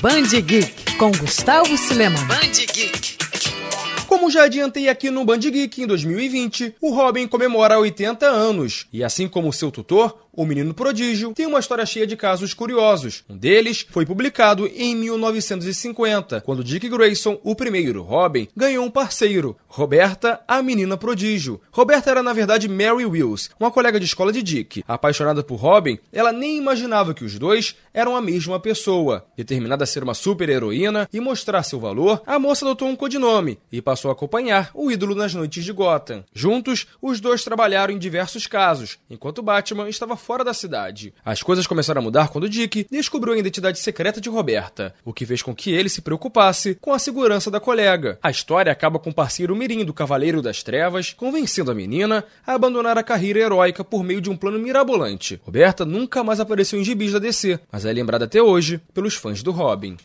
Band Geek com Gustavo Silema. Band Geek. Como já adiantei aqui no Band Geek em 2020, o Robin comemora 80 anos. E assim como seu tutor, o Menino Prodígio tem uma história cheia de casos curiosos. Um deles foi publicado em 1950, quando Dick Grayson, o primeiro Robin, ganhou um parceiro, Roberta, a Menina Prodígio. Roberta era na verdade Mary Wills, uma colega de escola de Dick. Apaixonada por Robin, ela nem imaginava que os dois eram a mesma pessoa. Determinada a ser uma super-heroína e mostrar seu valor, a moça adotou um codinome e passou a acompanhar o ídolo nas noites de Gotham. Juntos, os dois trabalharam em diversos casos, enquanto Batman estava fora da cidade. As coisas começaram a mudar quando Dick descobriu a identidade secreta de Roberta, o que fez com que ele se preocupasse com a segurança da colega. A história acaba com o parceiro Mirim do Cavaleiro das Trevas, convencendo a menina a abandonar a carreira heróica por meio de um plano mirabolante. Roberta nunca mais apareceu em gibis da DC, mas é lembrada até hoje pelos fãs do Robin.